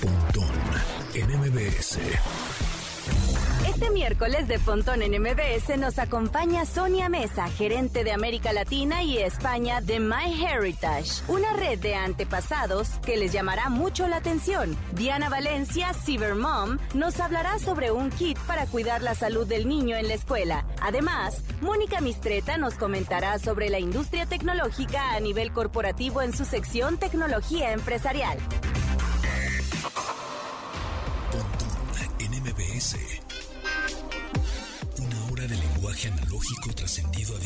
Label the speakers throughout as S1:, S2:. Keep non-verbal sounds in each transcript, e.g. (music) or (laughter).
S1: Pontón en MBS.
S2: Este miércoles de Pontón en MBS nos acompaña Sonia Mesa, gerente de América Latina y España de MyHeritage, una red de antepasados que les llamará mucho la atención. Diana Valencia, Cybermom, nos hablará sobre un kit para cuidar la salud del niño en la escuela. Además, Mónica Mistreta nos comentará sobre la industria tecnológica a nivel corporativo en su sección Tecnología Empresarial.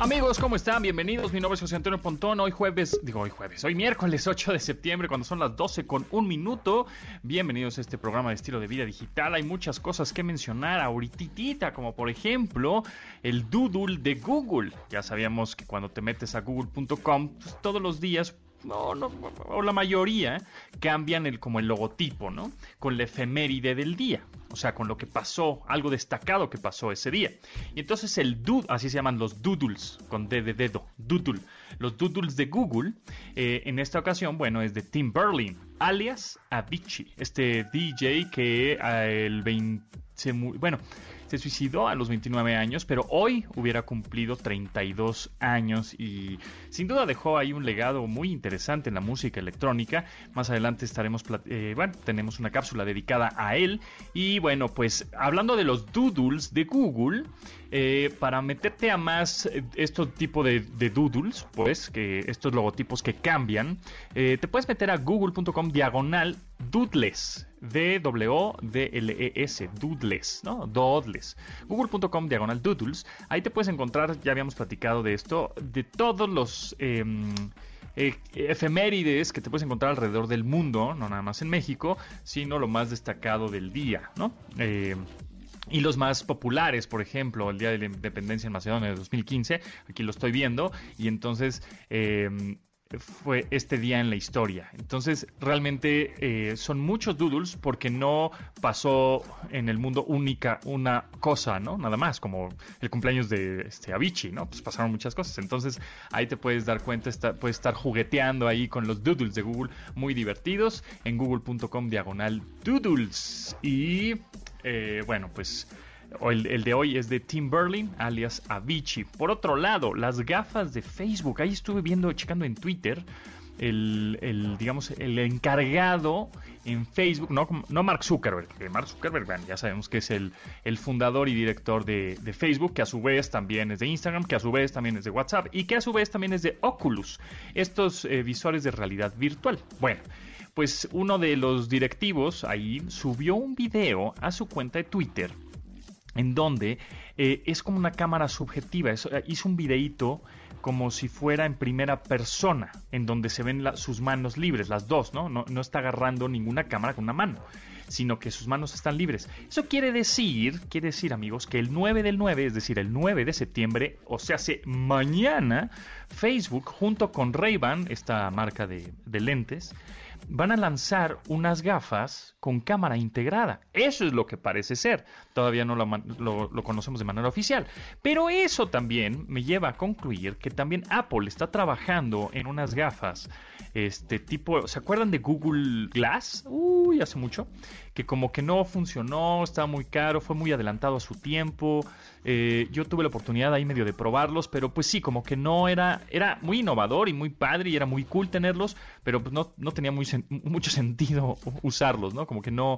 S3: Amigos, ¿cómo están? Bienvenidos. Mi nombre es José Antonio Pontón. Hoy jueves, digo hoy jueves, hoy miércoles (laughs) 8 de septiembre, cuando son las 12 con un minuto. Bienvenidos a este programa de estilo de vida digital. Hay muchas cosas que mencionar ahorita, como por ejemplo el doodle de Google. Ya sabíamos que cuando te metes a google.com, pues, todos los días no, no, o la mayoría cambian el, como el logotipo, ¿no? Con la efeméride del día, o sea, con lo que pasó, algo destacado que pasó ese día. Y entonces el doodle, así se llaman los doodles, con D de dedo, doodle. Los doodles de Google, eh, en esta ocasión, bueno, es de Tim Berlin, alias Avicii, este DJ que eh, el 20, se mu- bueno, se suicidó a los 29 años, pero hoy hubiera cumplido 32 años y sin duda dejó ahí un legado muy interesante en la música electrónica. Más adelante estaremos, eh, bueno, tenemos una cápsula dedicada a él. Y bueno, pues hablando de los doodles de Google, eh, para meterte a más estos tipo de, de doodles, pues, que estos logotipos que cambian, eh, te puedes meter a google.com diagonal doodles. D-W-D-L-E-S, doodles, ¿no? Doodles. Google.com diagonal doodles. Ahí te puedes encontrar, ya habíamos platicado de esto, de todos los em, eh, efemérides que te puedes encontrar alrededor del mundo, no nada más en México, sino lo más destacado del día, ¿no? Eh, y los más populares, por ejemplo, el Día de la Independencia en Macedonia de 2015, aquí lo estoy viendo, y entonces eh, fue este día en la historia. Entonces, realmente eh, son muchos doodles porque no pasó en el mundo única una cosa, ¿no? Nada más, como el cumpleaños de este Avicii, ¿no? Pues pasaron muchas cosas. Entonces, ahí te puedes dar cuenta, puedes estar jugueteando ahí con los doodles de Google, muy divertidos, en google.com diagonal doodles. Y eh, bueno, pues el, de hoy es de Tim Berlin, alias Avicii. Por otro lado, las gafas de Facebook. Ahí estuve viendo, checando en Twitter, el, digamos, el encargado en Facebook, no, no Mark Zuckerberg, Mark Zuckerberg, bueno, ya sabemos que es el, fundador y director de, de Facebook, que a su vez también es de Instagram, que a su vez también es de WhatsApp y que a su vez también es de Oculus, estos eh, visores de realidad virtual. Bueno, pues uno de los directivos ahí subió un video a su cuenta de Twitter en donde eh, es como una cámara subjetiva. Es- eh, hizo un videíto como si fuera en primera persona, en donde se ven sus manos libres, las dos, ¿no? ¿no? Está agarrando ninguna cámara con una mano, sino que sus manos están libres. Eso quiere decir, quiere decir, amigos, que el 9 del 9, es decir, el 9 de septiembre, o sea, hace mañana, Facebook, junto con Ray-Ban, esta marca de lentes, van a lanzar unas gafas con cámara integrada. Eso es lo que parece ser. Todavía no lo, conocemos de manera oficial. Pero eso también me lleva a concluir que también Apple está trabajando en unas gafas. Este tipo, ¿se acuerdan de Google Glass? Uy, hace mucho. Que como que no funcionó, estaba muy caro, fue muy adelantado a su tiempo. Eh, yo tuve la oportunidad ahí medio de probarlos, pero pues sí, como que no era, era muy innovador y muy padre y era muy cool tenerlos, pero pues no, no tenía mucho sentido usarlos, ¿no? Como que no,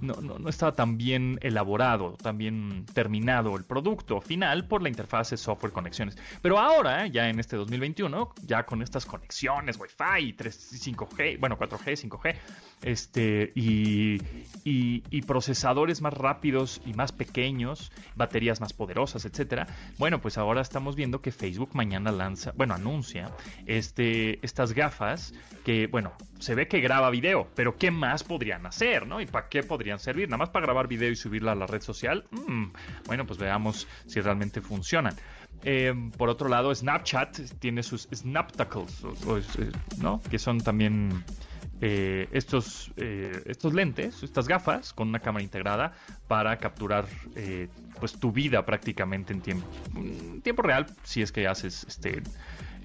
S3: no, no, no estaba tan bien elaborado, tan bien terminado el producto final por la interfaz software conexiones. Pero ahora, ya en este 2021, ya con estas conexiones Wi-Fi, 3, 5G, bueno, 4G, 5G, este, y, y, y procesadores más rápidos y más pequeños, baterías más poderosas, etcétera. Bueno, pues ahora estamos viendo que Facebook mañana lanza, bueno, anuncia este, estas gafas que, bueno, se ve que graba video, pero ¿qué más podrían hacer, no? ¿Y para qué podrían servir? ¿Nada más para grabar video y subirla a la red social? Mm, bueno, pues veamos si realmente funcionan. Eh, por otro lado, Snapchat tiene sus Snaptacles, ¿no? Que son también eh, estos, eh, estos lentes, estas gafas con una cámara integrada para capturar pues tu vida prácticamente en tiempo, en tiempo real si es que haces este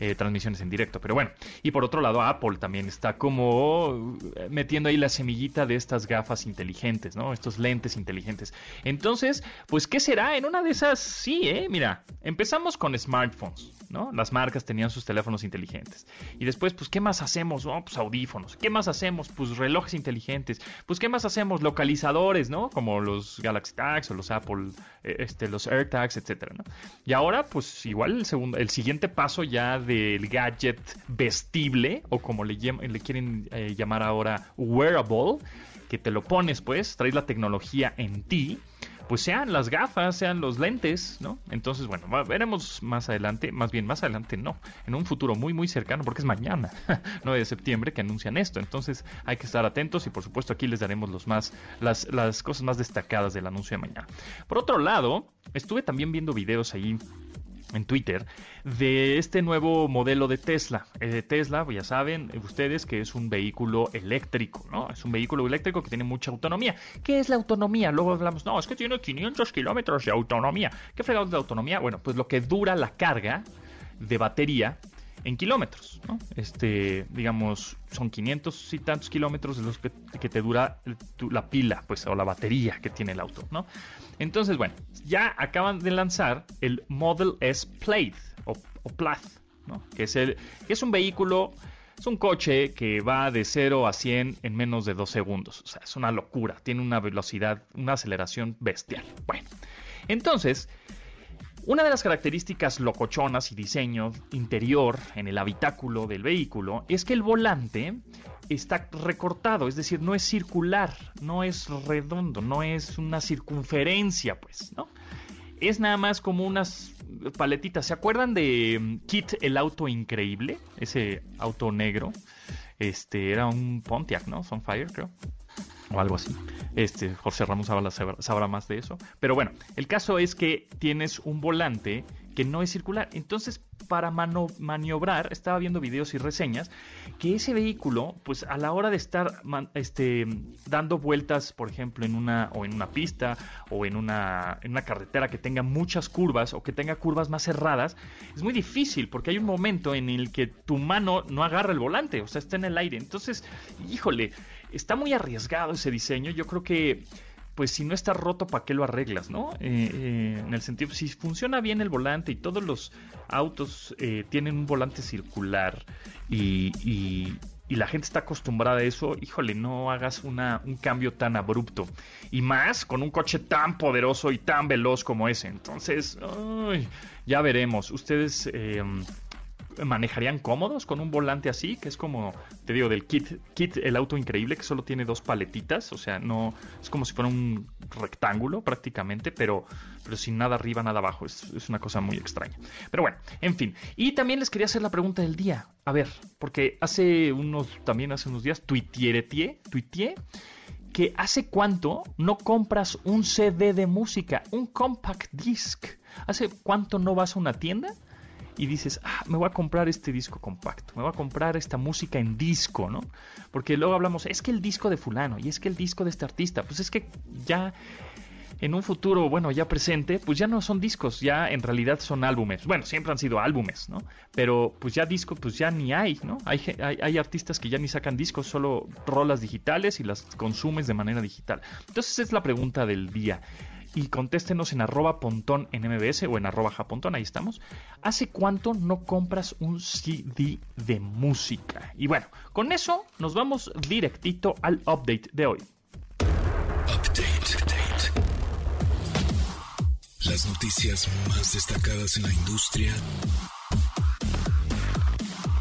S3: eh, transmisiones en directo. Pero bueno, y por otro lado, Apple también está como eh, metiendo ahí la semillita de estas gafas inteligentes, ¿no? Estos lentes inteligentes. Entonces, pues, ¿qué será? En una de esas, sí, ¿eh? Mira, empezamos con smartphones, ¿no? Las marcas tenían sus teléfonos inteligentes. Y después, pues, ¿qué más hacemos? Pues audífonos. ¿Qué más hacemos? Pues relojes inteligentes. Pues, ¿qué más hacemos? Localizadores, ¿no? Como los Galaxy Tags o los Apple, eh, este, los AirTags, etcétera, ¿no? Y ahora, pues, igual el segundo, el siguiente paso ya de del gadget vestible o como le, quieren eh, llamar ahora wearable, que te lo pones pues, traes la tecnología en ti, pues sean las gafas, sean los lentes, ¿no? Entonces, bueno, veremos más adelante, más bien más adelante no, en un futuro muy muy cercano, porque es mañana, (laughs) 9 de septiembre, que anuncian esto. Entonces hay que estar atentos y por supuesto aquí les daremos los más, las, las cosas más destacadas del anuncio de mañana. Por otro lado, estuve también viendo videos ahí en Twitter de este nuevo modelo de Tesla. Eh, Tesla, ya saben ustedes que es un vehículo eléctrico, ¿no? Es un vehículo eléctrico que tiene mucha autonomía. ¿Qué es la autonomía? Luego hablamos, no, es que tiene 500 kilómetros de autonomía. ¿Qué fregados de autonomía? Bueno, pues lo que dura la carga de batería en kilómetros, ¿no? Este, digamos, son 500 y tantos kilómetros de los que, te dura la pila, pues, o la batería que tiene el auto, ¿no? Entonces, bueno, ya acaban de lanzar el Model S Plaid o, Plath, ¿no? Que es, el, que es un vehículo, es un coche que va de 0 a 100 en menos de 2 segundos. O sea, es una locura, tiene una velocidad, una aceleración bestial. Bueno, entonces una de las características locochonas y diseño interior en el habitáculo del vehículo es que el volante está recortado, es decir, no es circular, no es redondo, no es una circunferencia, pues, ¿no? Es nada más como unas paletitas. ¿Se acuerdan de mm, Kit el auto increíble? Ese auto negro. Este era un Pontiac, ¿no? Sunfire, creo o algo así. Este, José Ramos sabrá, más de eso. Pero bueno, el caso es que tienes un volante que no es circular. Entonces, para maniobrar, estaba viendo videos y reseñas, que ese vehículo, pues a la hora de estar este, dando vueltas, por ejemplo, en una, o en una pista, o en una, en una carretera que tenga muchas curvas, o que tenga curvas más cerradas, es muy difícil, porque hay un momento en el que tu mano no agarra el volante, o sea, está en el aire. Entonces, híjole, está muy arriesgado ese diseño. Yo creo que, pues si no está roto, ¿para qué lo arreglas? ¿no? Eh, eh, en el sentido, si funciona bien el volante y todos los autos eh, tienen un volante circular y, y, la gente está acostumbrada a eso, híjole, no hagas una, un cambio tan abrupto. Y más con un coche tan poderoso y tan veloz como ese. Entonces, ya veremos. Ustedes manejarían cómodos con un volante así, que es como, te digo, del kit, kit el auto increíble, que solo tiene dos paletitas, o sea, no, es como si fuera un rectángulo prácticamente, pero, pero sin nada arriba, nada abajo, es, una cosa muy extraña. Pero bueno, en fin, y también les quería hacer la pregunta del día, a ver, porque hace unos, también hace unos días, tuiteé, que hace cuánto no compras un CD de música, un compact disc. ¿Hace cuánto no vas a una tienda? Y dices, ah, me voy a comprar este disco compacto, me voy a comprar esta música en disco, ¿no? Porque luego hablamos, es que el disco de fulano y es que el disco de este artista, pues es que ya en un futuro, bueno, ya presente, pues ya no son discos, ya en realidad son álbumes. Bueno, siempre han sido álbumes, ¿no? Pero pues ya discos, pues ya ni hay, ¿no? Hay, hay, hay, artistas que ya ni sacan discos, solo rolas digitales y las consumes de manera digital. Entonces es la pregunta del día y contéstenos en arroba pontón en MBS o en arroba japontón, ahí estamos. ¿Hace cuánto no compras un CD de música? Y bueno, con eso nos vamos directito al update de hoy. Update.
S1: Las noticias más destacadas en la industria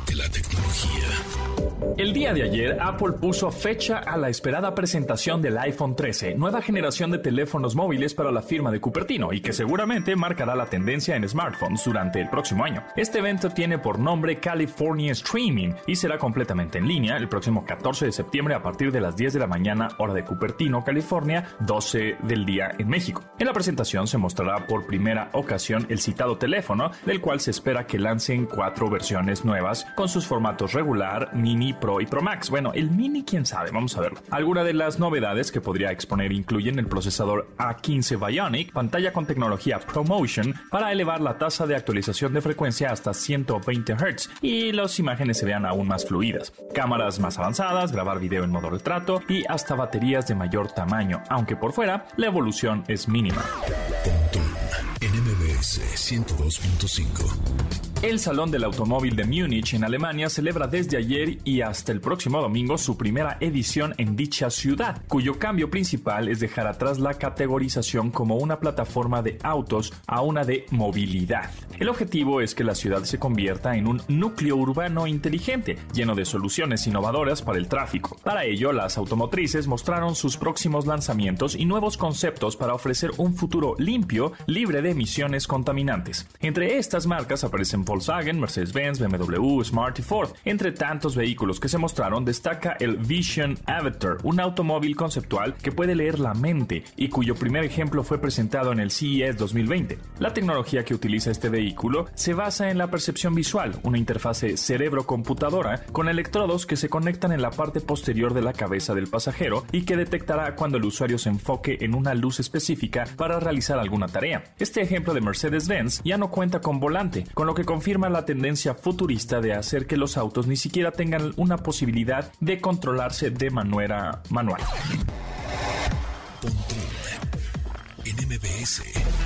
S1: de la tecnología.
S3: El día de ayer, Apple puso fecha a la esperada presentación del iPhone 13, nueva generación de teléfonos móviles para la firma de Cupertino y que seguramente marcará la tendencia en smartphones durante el próximo año. Este evento tiene por nombre California Streaming y será completamente en línea el próximo 14 de septiembre a partir de las 10 de la mañana hora de Cupertino, California, 12 del día en México. En la presentación se mostrará por primera ocasión el citado teléfono, del cual se espera que lancen cuatro versiones nuevas con sus formatos regular, mini, pro y Pro Max. Bueno, el Mini, quién sabe, vamos a verlo. Algunas de las novedades que podría exponer incluyen el procesador A15 Bionic, pantalla con tecnología ProMotion para elevar la tasa de actualización de frecuencia hasta 120 Hz y las imágenes se vean aún más fluidas. Cámaras más avanzadas, grabar video en modo retrato y hasta baterías de mayor tamaño, aunque por fuera la evolución es mínima. 102.5 el Salón del Automóvil de Múnich en Alemania celebra desde ayer y hasta el próximo domingo su primera edición en dicha ciudad, cuyo cambio principal es dejar atrás la categorización como una plataforma de autos a una de movilidad. El objetivo es que la ciudad se convierta en un núcleo urbano inteligente, lleno de soluciones innovadoras para el tráfico. Para ello, las automotrices mostraron sus próximos lanzamientos y nuevos conceptos para ofrecer un futuro limpio, libre de emisiones contaminantes. Entre estas marcas aparecen Volkswagen, Mercedes-Benz, BMW, Smart y Ford. Entre tantos vehículos que se mostraron, destaca el Vision Avatar, un automóvil conceptual que puede leer la mente y cuyo primer ejemplo fue presentado en el CES 2020. La tecnología que utiliza este vehículo se basa en la percepción visual, una interfase cerebro-computadora con electrodos que se conectan en la parte posterior de la cabeza del pasajero y que detectará cuando el usuario se enfoque en una luz específica para realizar alguna tarea. Este ejemplo de Mercedes-Benz ya no cuenta con volante, con lo que confirma la tendencia futurista de hacer que los autos ni siquiera tengan una posibilidad de controlarse de manera manual.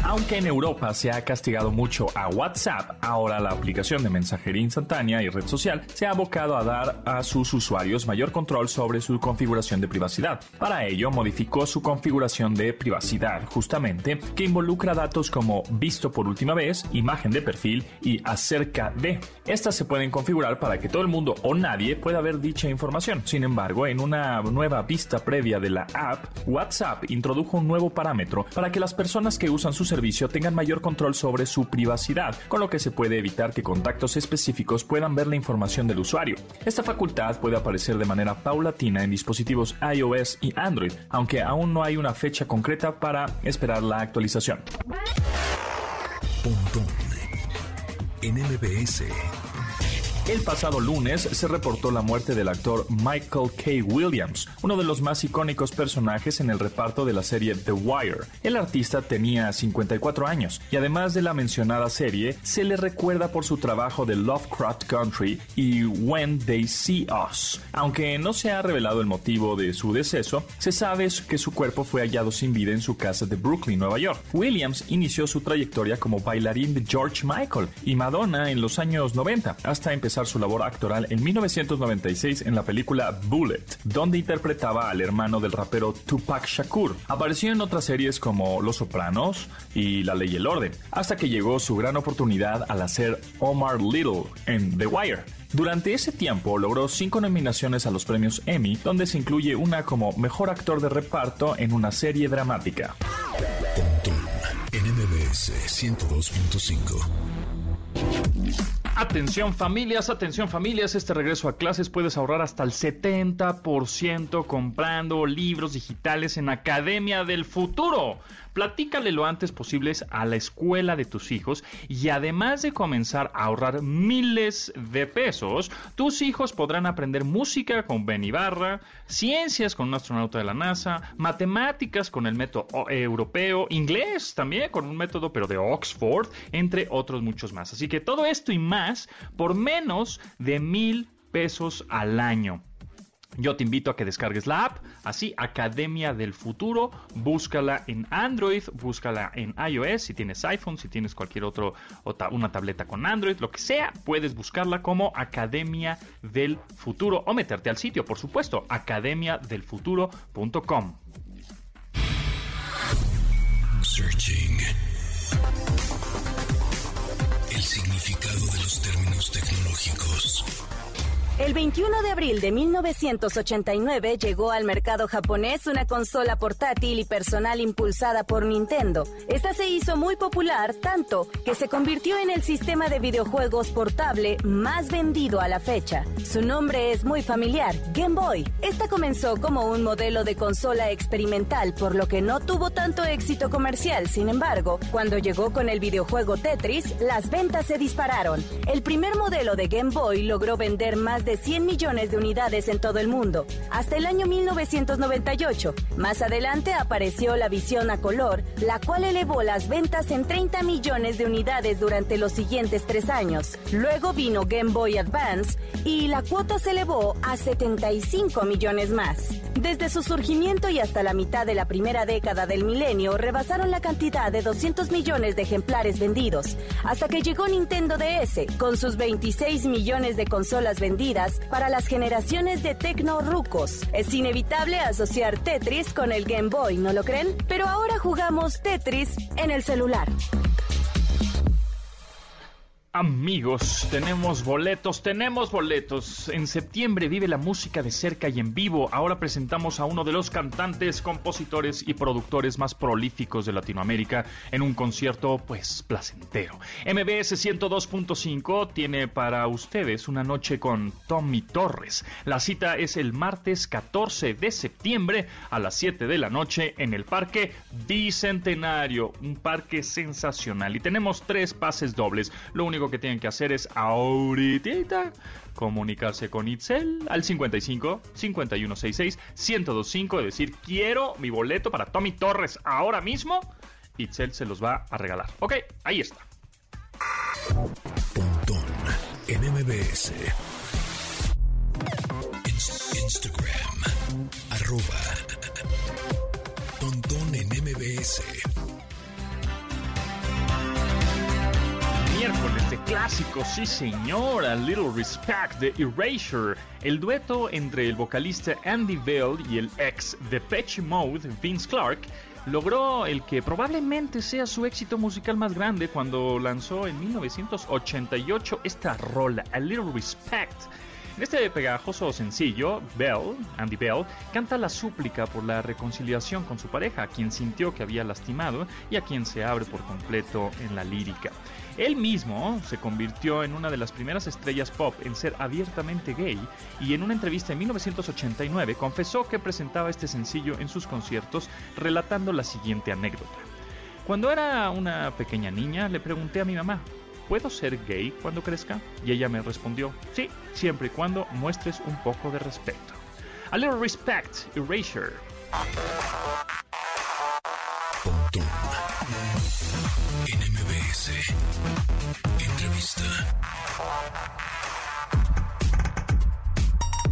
S3: Aunque en Europa se ha castigado mucho a WhatsApp, ahora la aplicación de mensajería instantánea y red social se ha abocado a dar a sus usuarios mayor control sobre su configuración de privacidad. Para ello, modificó su configuración de privacidad, justamente, que involucra datos como visto por última vez, imagen de perfil y acerca de. Estas se pueden configurar para que todo el mundo o nadie pueda ver dicha información. Sin embargo, en una nueva vista previa de la app, WhatsApp introdujo un nuevo parámetro para que las personas que usan su servicio tengan mayor control sobre su privacidad, con lo que se puede evitar que contactos específicos puedan ver la información del usuario. Esta facultad puede aparecer de manera paulatina en dispositivos iOS y Android, aunque aún no hay una fecha concreta para esperar la actualización. El pasado lunes se reportó la muerte del actor Michael K. Williams, uno de los más icónicos personajes en el reparto de la serie The Wire. El artista tenía 54 años y además de la mencionada serie, se le recuerda por su trabajo de Lovecraft Country y When They See Us. Aunque no se ha revelado el motivo de su deceso, se sabe que su cuerpo fue hallado sin vida en su casa de Brooklyn, Nueva York. Williams inició su trayectoria como bailarín de George Michael y Madonna en los años 90, hasta empezar su labor actoral en 1996 en la película Bullet, donde interpretaba al hermano del rapero Tupac Shakur. Apareció en otras series como Los Sopranos y La Ley y el Orden, hasta que llegó su gran oportunidad al hacer Omar Little en The Wire. Durante ese tiempo logró cinco nominaciones a los premios Emmy, donde se incluye una como mejor actor de reparto en una serie dramática. en 102.5. Atención familias, atención familias, este regreso a clases puedes ahorrar hasta el 70% comprando libros digitales en Academia del Futuro. Platícale lo antes posible a la escuela de tus hijos y además de comenzar a ahorrar miles de pesos, tus hijos podrán aprender música con Ben Ibarra, ciencias con un astronauta de la NASA, matemáticas con el método europeo, inglés también con un método pero de Oxford, entre otros muchos más. Así que todo esto y más por menos de mil pesos al año. Yo te invito a que descargues la app, así Academia del Futuro, búscala en Android, búscala en iOS, si tienes iPhone, si tienes cualquier otro, una tableta con Android, lo que sea, puedes buscarla como Academia del Futuro o meterte al sitio, por supuesto, academiadelfuturo.com. Searching. El significado de los términos tecnológicos.
S2: El 21 de abril de 1989 llegó al mercado japonés una consola portátil y personal impulsada por Nintendo. Esta se hizo muy popular tanto que se convirtió en el sistema de videojuegos portable más vendido a la fecha. Su nombre es muy familiar, Game Boy. Esta comenzó como un modelo de consola experimental, por lo que no tuvo tanto éxito comercial. Sin embargo, cuando llegó con el videojuego Tetris, las ventas se dispararon. El primer modelo de Game Boy logró vender más de 100 millones de unidades en todo el mundo, hasta el año 1998. Más adelante apareció la visión a color, la cual elevó las ventas en 30 millones de unidades durante los siguientes tres años. Luego vino Game Boy Advance y la cuota se elevó a 75 millones más. Desde su surgimiento y hasta la mitad de la primera década del milenio, rebasaron la cantidad de 200 millones de ejemplares vendidos, hasta que llegó Nintendo DS, con sus 26 millones de consolas vendidas para las generaciones de tecno rucos. Es inevitable asociar Tetris con el Game Boy, ¿no lo creen? Pero ahora jugamos Tetris en el celular.
S3: Amigos, tenemos boletos, tenemos boletos. En septiembre vive la música de cerca y en vivo. Ahora presentamos a uno de los cantantes, compositores y productores más prolíficos de Latinoamérica en un concierto, pues, placentero. MBS 102.5 tiene para ustedes una noche con Tommy Torres. La cita es el martes 14 de septiembre a las 7 de la noche en el Parque Bicentenario, un parque sensacional. Y tenemos tres pases dobles. Lo único que tienen que hacer es ahorita comunicarse con Itzel al 55 5166 1025 y decir quiero mi boleto para Tommy Torres ahora mismo. Itzel se los va a regalar. Ok, ahí está.
S1: Pontón en MBS. Instagram. Arroba. Pontón en MBS.
S3: De clásicos, sí señor, A Little Respect de Erasure, el dueto entre el vocalista Andy Bell y el ex Depeche Mode, Vince Clark, logró el que probablemente sea su éxito musical más grande cuando lanzó en 1988 esta rola, A Little Respect. En este pegajoso sencillo, Bell, Andy Bell, canta la súplica por la reconciliación con su pareja, a quien sintió que había lastimado y a quien se abre por completo en la lírica. Él mismo se convirtió en una de las primeras estrellas pop en ser abiertamente gay y en una entrevista en 1989 confesó que presentaba este sencillo en sus conciertos relatando la siguiente anécdota. Cuando era una pequeña niña le pregunté a mi mamá, ¿puedo ser gay cuando crezca? Y ella me respondió, sí, siempre y cuando muestres un poco de respeto. A little respect, erasure.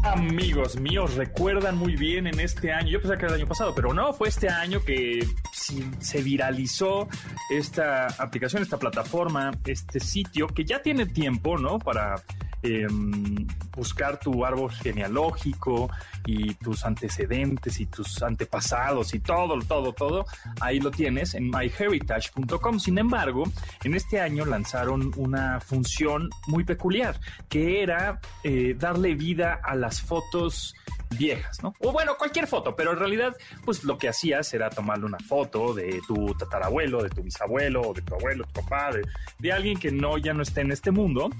S3: Amigos míos, recuerdan muy bien en este año, yo pensaba que era el año pasado, pero no, fue este año que se viralizó esta aplicación, esta plataforma, este sitio que ya tiene tiempo, ¿no? Para eh, buscar tu árbol genealógico y tus antecedentes y tus antepasados y todo, todo, todo, ahí lo tienes en myheritage.com. Sin embargo, en este año lanzaron una función muy peculiar, que era eh, darle vida a las fotos viejas, ¿no? O bueno, cualquier foto, pero en realidad, pues lo que hacías era tomarle una foto de tu tatarabuelo, de tu bisabuelo, de tu abuelo, tu papá, de, alguien que no ya no esté en este mundo,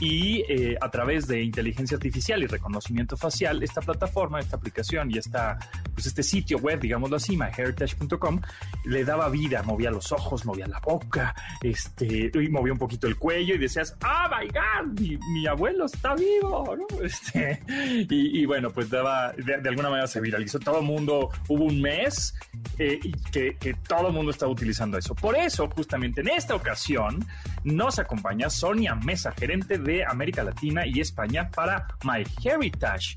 S3: y eh, a través de inteligencia artificial y reconocimiento facial, esta plataforma, esta aplicación y esta, pues este sitio web, digámoslo así, myheritage.com, le daba vida, movía los ojos, movía la boca, este, y movía un poquito el cuello y decías, ¡Ah, my God! Mi, abuelo está vivo, ¿no? (laughs) Este, y bueno, pues daba, de, alguna manera se viralizó. Todo el mundo, hubo un mes eh, que, todo el mundo estaba utilizando eso. Por eso, justamente en esta ocasión, nos acompaña Sonia Mesa, gerente de América Latina y España para MyHeritage.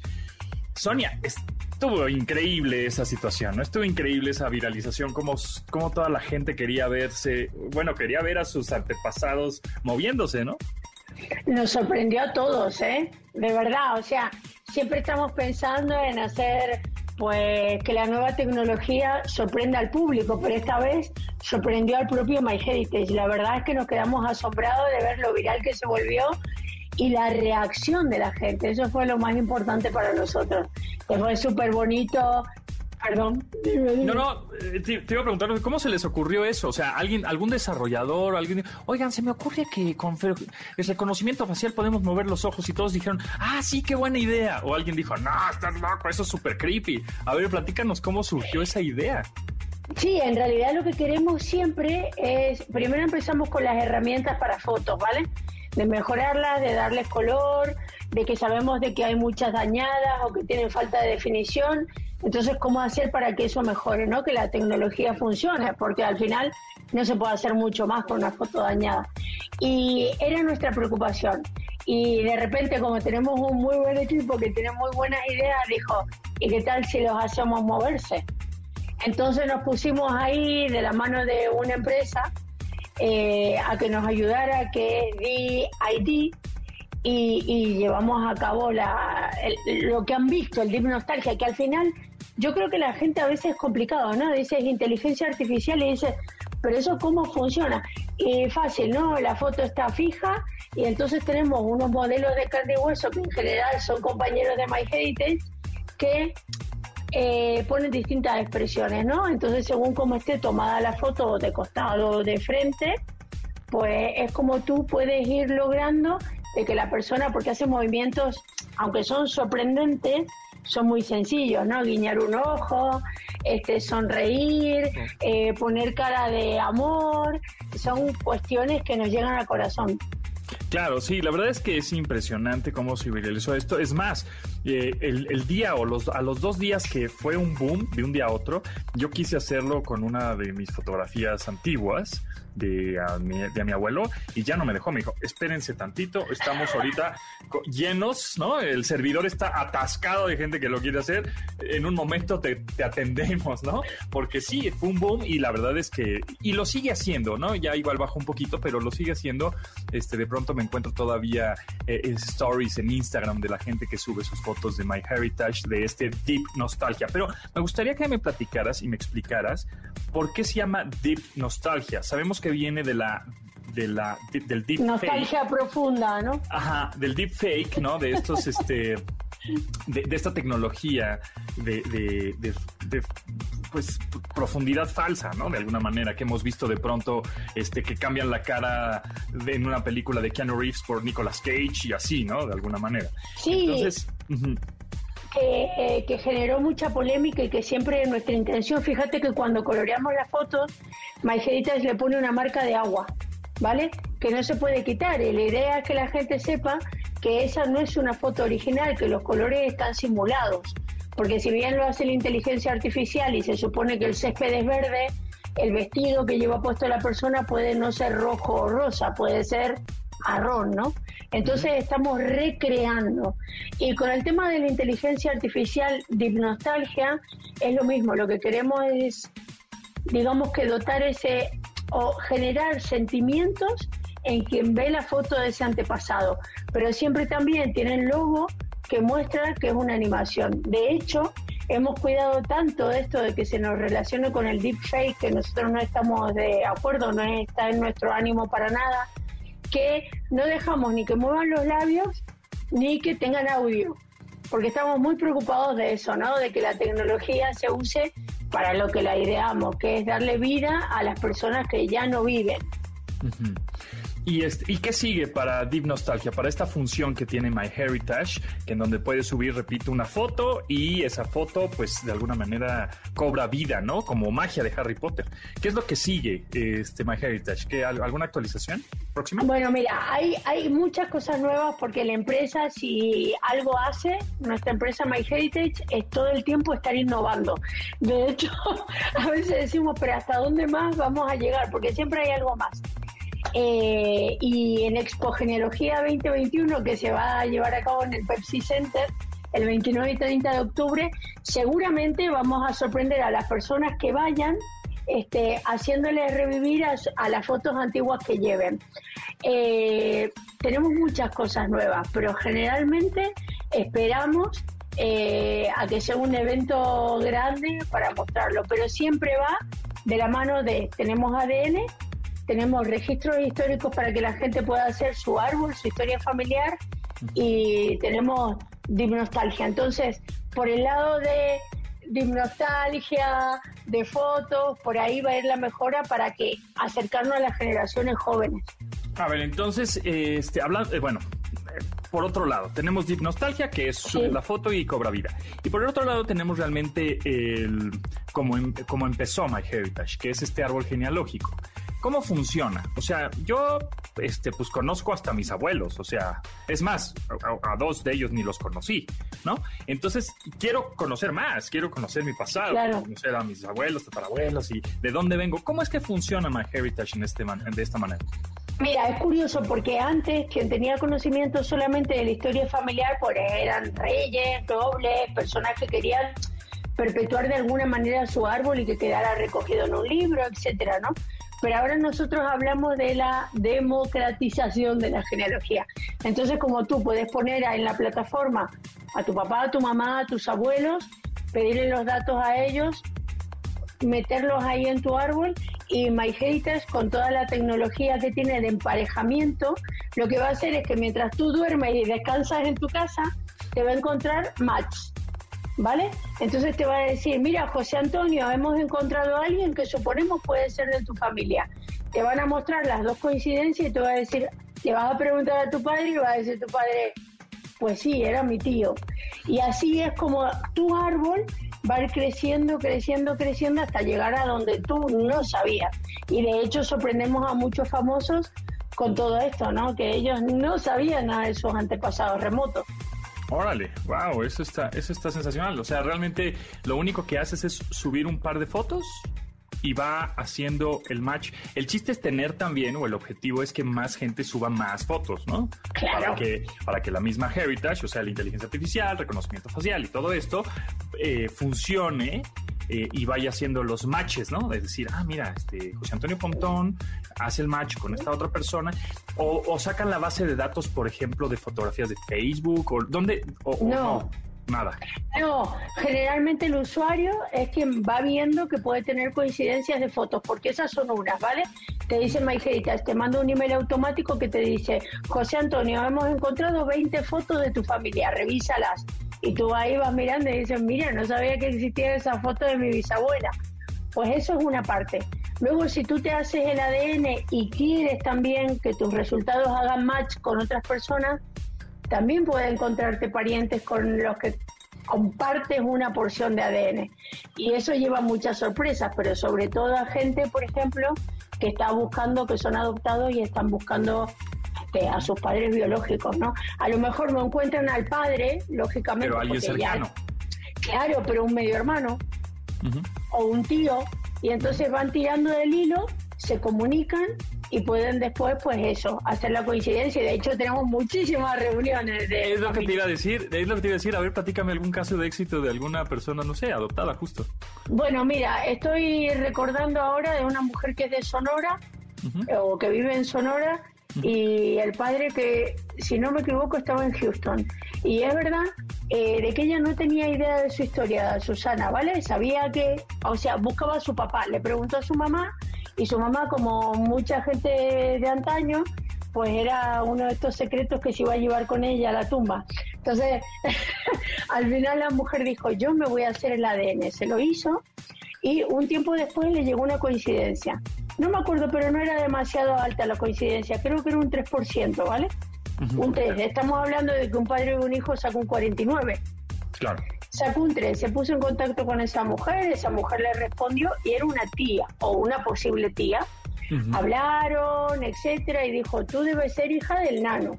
S3: Sonia, estuvo increíble esa situación, ¿no? Estuvo increíble esa viralización, como, como toda la gente quería verse, bueno, quería ver a sus antepasados moviéndose, ¿no?
S4: Nos sorprendió a todos, ¿eh? De verdad, o sea, siempre estamos pensando en hacer pues que la nueva tecnología sorprenda al público, pero esta vez sorprendió al propio MyHeritage. La verdad es que nos quedamos asombrados de ver lo viral que se volvió y la reacción de la gente. Eso fue lo más importante para nosotros. fue súper bonito Perdón.
S3: No, no, eh, te, iba a preguntar, ¿cómo se les ocurrió eso? O sea, alguien, algún desarrollador, alguien, oigan, se me ocurre que con el reconocimiento facial podemos mover los ojos y todos dijeron, ah, sí, qué buena idea. O alguien dijo, no, estás loco, eso es súper creepy. A ver, platícanos cómo surgió esa idea.
S4: Sí, en realidad lo que queremos siempre es, primero empezamos con las herramientas para fotos, ¿vale? De mejorarlas, de darles color, de que sabemos de que hay muchas dañadas o que tienen falta de definición entonces, ¿cómo hacer para que eso mejore, no? Que la tecnología funcione, porque al final no se puede hacer mucho más con una foto dañada. Y era nuestra preocupación. Y de repente, como tenemos un muy buen equipo que tiene muy buenas ideas, dijo, ¿y qué tal si los hacemos moverse? Entonces nos pusimos ahí de la mano de una empresa eh, a que nos ayudara, que DID, y, y, llevamos a cabo la, lo que han visto, el Deep Nostalgia, que al final yo creo que la gente a veces es complicado, ¿no? Dice inteligencia artificial y dice, pero eso cómo funciona. Y fácil, ¿no? La foto está fija y entonces tenemos unos modelos de carne y hueso que en general son compañeros de MyHeritage que eh, ponen distintas expresiones, ¿no? Entonces según cómo esté tomada la foto de costado o de frente, pues es como tú puedes ir logrando de que la persona, porque hace movimientos, aunque son sorprendentes, son muy sencillos, ¿no? Guiñar un ojo, este, sonreír, eh, poner cara de amor, son cuestiones que nos llegan al corazón.
S3: Claro, sí, la verdad es que es impresionante cómo se viralizó esto. Es más, eh, el, día o los, a los dos días que fue un boom de un día a otro, yo quise hacerlo con una de mis fotografías antiguas de a, mi, abuelo y ya no me dejó. Me dijo, espérense tantito, estamos ahorita llenos, ¿no? El servidor está atascado de gente que lo quiere hacer. En un momento te, atendemos, ¿no? Porque sí, fue un boom y la verdad es que, y lo sigue haciendo, ¿no? Ya igual bajó un poquito, pero lo sigue haciendo. Este, de pronto me encuentro todavía eh, stories en Instagram de la gente que sube sus fotos de My Heritage, de este Deep Nostalgia. Pero me gustaría que me platicaras y me explicaras por qué se llama Deep Nostalgia. Sabemos que viene de la de la del deep
S4: nostalgia profunda, ¿no?
S3: Ajá, del deep fake, ¿no? De estos este de, esta tecnología de, de, pues profundidad falsa, ¿no? De alguna manera que hemos visto de pronto este que cambian la cara en una película de Keanu Reeves por Nicolas Cage y así, ¿no? De alguna manera.
S4: Sí. Entonces, eh, que, generó mucha polémica y que siempre nuestra intención, fíjate que cuando coloreamos las fotos, Maigeritas le pone una marca de agua, ¿vale? Que no se puede quitar. Y la idea es que la gente sepa que esa no es una foto original, que los colores están simulados. Porque si bien lo hace la inteligencia artificial y se supone que el césped es verde, el vestido que lleva puesto la persona puede no ser rojo o rosa, puede ser marrón, ¿no? Entonces estamos recreando. Y con el tema de la inteligencia artificial de nostalgia es lo mismo. Lo que queremos es, digamos que dotar ese o generar sentimientos en quien ve la foto de ese antepasado. Pero siempre también tiene el logo que muestra que es una animación. De hecho, hemos cuidado tanto esto de que se nos relacione con el deepfake que nosotros no estamos de acuerdo, no está en nuestro ánimo para nada que no dejamos ni que muevan los labios ni que tengan audio, porque estamos muy preocupados de eso, ¿no? De que la tecnología se use para lo que la ideamos, que es darle vida a las personas que ya no viven.
S3: ¿Y, este, ¿Y qué sigue para Deep Nostalgia? Para esta función que tiene MyHeritage, que en donde puedes subir, repito, una foto y esa foto, pues de alguna manera cobra vida, ¿no? Como magia de Harry Potter. ¿Qué es lo que sigue este MyHeritage? ¿Qué, ¿Alguna actualización próxima?
S4: Bueno, mira, hay, hay muchas cosas nuevas porque la empresa, si algo hace, nuestra empresa MyHeritage es todo el tiempo estar innovando. De hecho, (laughs) a veces decimos, pero ¿hasta dónde más vamos a llegar? Porque siempre hay algo más. Eh, y en Expo Genealogía 2021, que se va a llevar a cabo en el Pepsi Center el 29 y 30 de octubre, seguramente vamos a sorprender a las personas que vayan este, haciéndoles revivir a, las fotos antiguas que lleven. Eh, tenemos muchas cosas nuevas, pero generalmente esperamos eh, a que sea un evento grande para mostrarlo, pero siempre va de la mano de tenemos ADN tenemos registros históricos para que la gente pueda hacer su árbol, su historia familiar y tenemos nostalgia. Entonces, por el lado de nostalgia, de fotos, por ahí va a ir la mejora para que acercarnos a las generaciones jóvenes.
S3: A ver, entonces, este, hablando, eh, bueno, por otro lado, tenemos Deep Nostalgia, que es la foto y cobra vida. Y por el otro lado tenemos realmente el como, em, como empezó My Heritage, que es este árbol genealógico. ¿Cómo funciona? O sea, yo este, pues conozco hasta mis abuelos, o sea, es más, a, dos de ellos ni los conocí, ¿no? Entonces, quiero conocer más, quiero conocer mi pasado, conocer a mis abuelos, tatarabuelos y de dónde vengo. ¿Cómo es que funciona My Heritage en este de esta manera?
S4: Mira, es curioso porque antes quien tenía conocimiento solamente de la historia familiar pues eran reyes, nobles, personas que querían perpetuar de alguna manera su árbol y que quedara recogido en un libro, etcétera, ¿no? Pero ahora nosotros hablamos de la democratización de la genealogía. Entonces, como tú puedes poner en la plataforma a tu papá, a tu mamá, a tus abuelos, pedirle los datos a ellos, meterlos ahí en tu árbol y MyHeritage con toda la tecnología que tiene de emparejamiento, lo que va a hacer es que mientras tú duermes y descansas en tu casa, te va a encontrar match, ¿vale? Entonces te va a decir, mira, José Antonio, hemos encontrado a alguien que suponemos puede ser de tu familia. Te van a mostrar las dos coincidencias y te va a decir, le vas a preguntar a tu padre y va a decir tu padre, pues sí, era mi tío. Y así es como tu árbol va a ir creciendo, creciendo, creciendo hasta llegar a donde tú no sabías. Y de hecho sorprendemos a muchos famosos con todo esto, ¿no? Que ellos no sabían nada de sus antepasados remotos.
S3: Órale, wow, eso está, eso está sensacional. O sea, realmente lo único que haces es subir un par de fotos y va haciendo el match. El chiste es tener también, o el objetivo es que más gente suba más fotos, ¿no?
S4: Claro.
S3: Para que, para que la misma Heritage, o sea, la inteligencia artificial, reconocimiento facial y todo esto, eh, funcione eh, y vaya haciendo los matches, ¿no? Es decir, ah, mira, este José Antonio Pontón hace el match con esta otra persona, o, sacan la base de datos, por ejemplo, de fotografías de Facebook, o dónde, o,
S4: no.
S3: Nada.
S4: No, generalmente el usuario es quien va viendo que puede tener coincidencias de fotos, porque esas son unas, ¿vale? Te dice MyHeritage, te manda un email automático que te dice, José Antonio, hemos encontrado 20 fotos de tu familia, revísalas. Y tú ahí vas mirando y dices, mira, no sabía que existía esa foto de mi bisabuela. Pues eso es una parte. Luego, si tú te haces el ADN y quieres también que tus resultados hagan match con otras personas, también puede encontrarte parientes con los que compartes una porción de ADN. Y eso lleva muchas sorpresas, pero sobre todo a gente, por ejemplo, que está buscando, que son adoptados y están buscando este, a sus padres biológicos, ¿no? A lo mejor no encuentran al padre, lógicamente.
S3: Pero alguien cercano.
S4: claro, pero un medio hermano o un tío, y entonces van tirando del hilo, se comunican y pueden después, pues eso, hacer la coincidencia. De hecho, tenemos muchísimas reuniones de...
S3: Es lo que te iba a decir, es lo que te iba a decir. A ver, platícame algún caso de éxito de alguna persona, no sé, adoptada justo.
S4: Bueno, mira, estoy recordando ahora de una mujer que es de Sonora, o que vive en Sonora, y el padre que, si no me equivoco, estaba en Houston. Y es verdad eh, de que ella no tenía idea de su historia, Susana, ¿vale? Sabía que, o sea, buscaba a su papá, le preguntó a su mamá y su mamá, como mucha gente de antaño, pues era uno de estos secretos que se iba a llevar con ella a la tumba. Entonces, (laughs) al final la mujer dijo, yo me voy a hacer el ADN. Se lo hizo y un tiempo después le llegó una coincidencia. No me acuerdo, pero no era demasiado alta la coincidencia. Creo que era un 3%, ¿vale? Un 3. Estamos hablando de que un padre y un hijo sacó un 49.
S3: Claro
S4: sacó un tren, se puso en contacto con esa mujer, esa mujer le respondió y era una tía o una posible tía. Hablaron, etcétera, y dijo, tú debes ser hija del nano.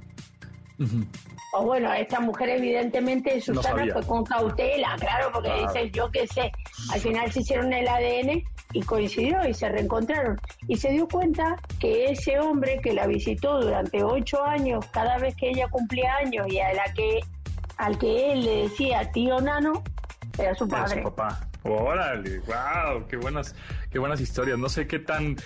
S4: O bueno, esta mujer evidentemente Susana fue con cautela, claro, porque dice, yo qué sé, al final se hicieron el ADN y coincidió y se reencontraron. Y se dio cuenta que ese hombre que la visitó durante ocho años, cada vez que ella cumplía años y a la que al que él le decía tío nano, era su padre.
S3: Era su papá. Órale, wow, qué buenas, qué buenas historias. No sé qué tan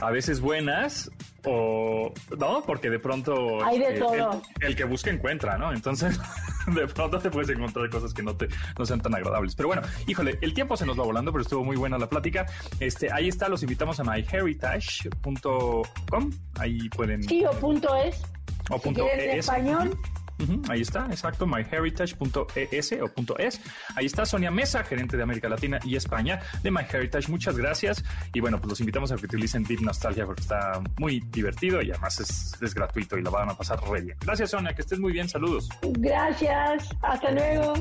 S3: a veces buenas o no, porque de pronto
S4: hay de todo.
S3: El, que busca encuentra, ¿no? Entonces. (laughs) de pronto te puedes encontrar cosas que no te no sean tan agradables. Pero bueno, híjole, el tiempo se nos va volando, pero estuvo muy buena la plática. Este, ahí está, los invitamos a myheritage.com. Ahí pueden.
S4: Sí, o punto es.
S3: O punto
S4: en español
S3: ahí está, exacto, myheritage.es o .es. Ahí está Sonia Mesa, gerente de América Latina y España de MyHeritage. Muchas gracias. Y bueno, pues los invitamos a que utilicen Deep Nostalgia porque está muy divertido y además es, es gratuito y lo van a pasar re bien. Gracias, Sonia, que estés muy bien. Saludos.
S4: Gracias. Hasta luego.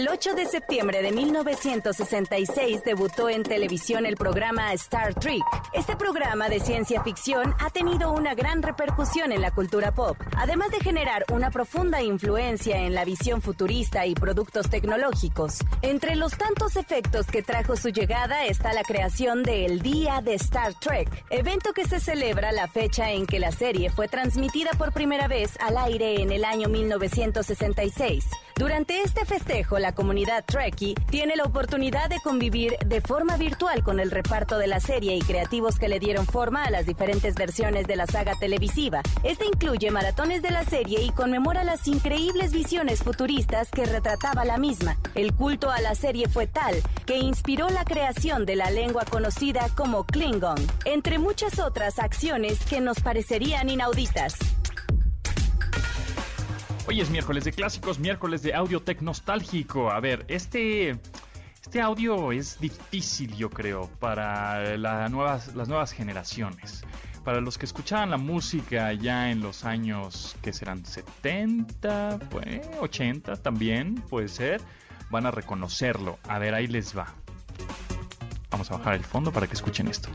S2: El 8 de septiembre de 1966 debutó en televisión el programa Star Trek. Este programa de ciencia ficción ha tenido una gran repercusión en la cultura pop, además de generar una profunda influencia en la visión futurista y productos tecnológicos. Entre los tantos efectos que trajo su llegada está la creación del Día de Star Trek, evento que se celebra la fecha en que la serie fue transmitida por primera vez al aire en el año 1966. Durante este festejo, la comunidad Trekkie tiene la oportunidad de convivir de forma virtual con el reparto de la serie y creativos que le dieron forma a las diferentes versiones de la saga televisiva. Este incluye maratones de la serie y conmemora las increíbles visiones futuristas que retrataba la misma. El culto a la serie fue tal que inspiró la creación de la lengua conocida como Klingon, entre muchas otras acciones que nos parecerían inauditas.
S3: Hoy es miércoles de clásicos, miércoles de audio nostálgico. A ver, este, este audio es difícil, yo creo, para nuevas, las nuevas generaciones. Para los que escuchaban la música ya en los años que serán 70, pues, 80 también, puede ser, van a reconocerlo. A ver, ahí les va. Vamos a bajar el fondo para que escuchen esto.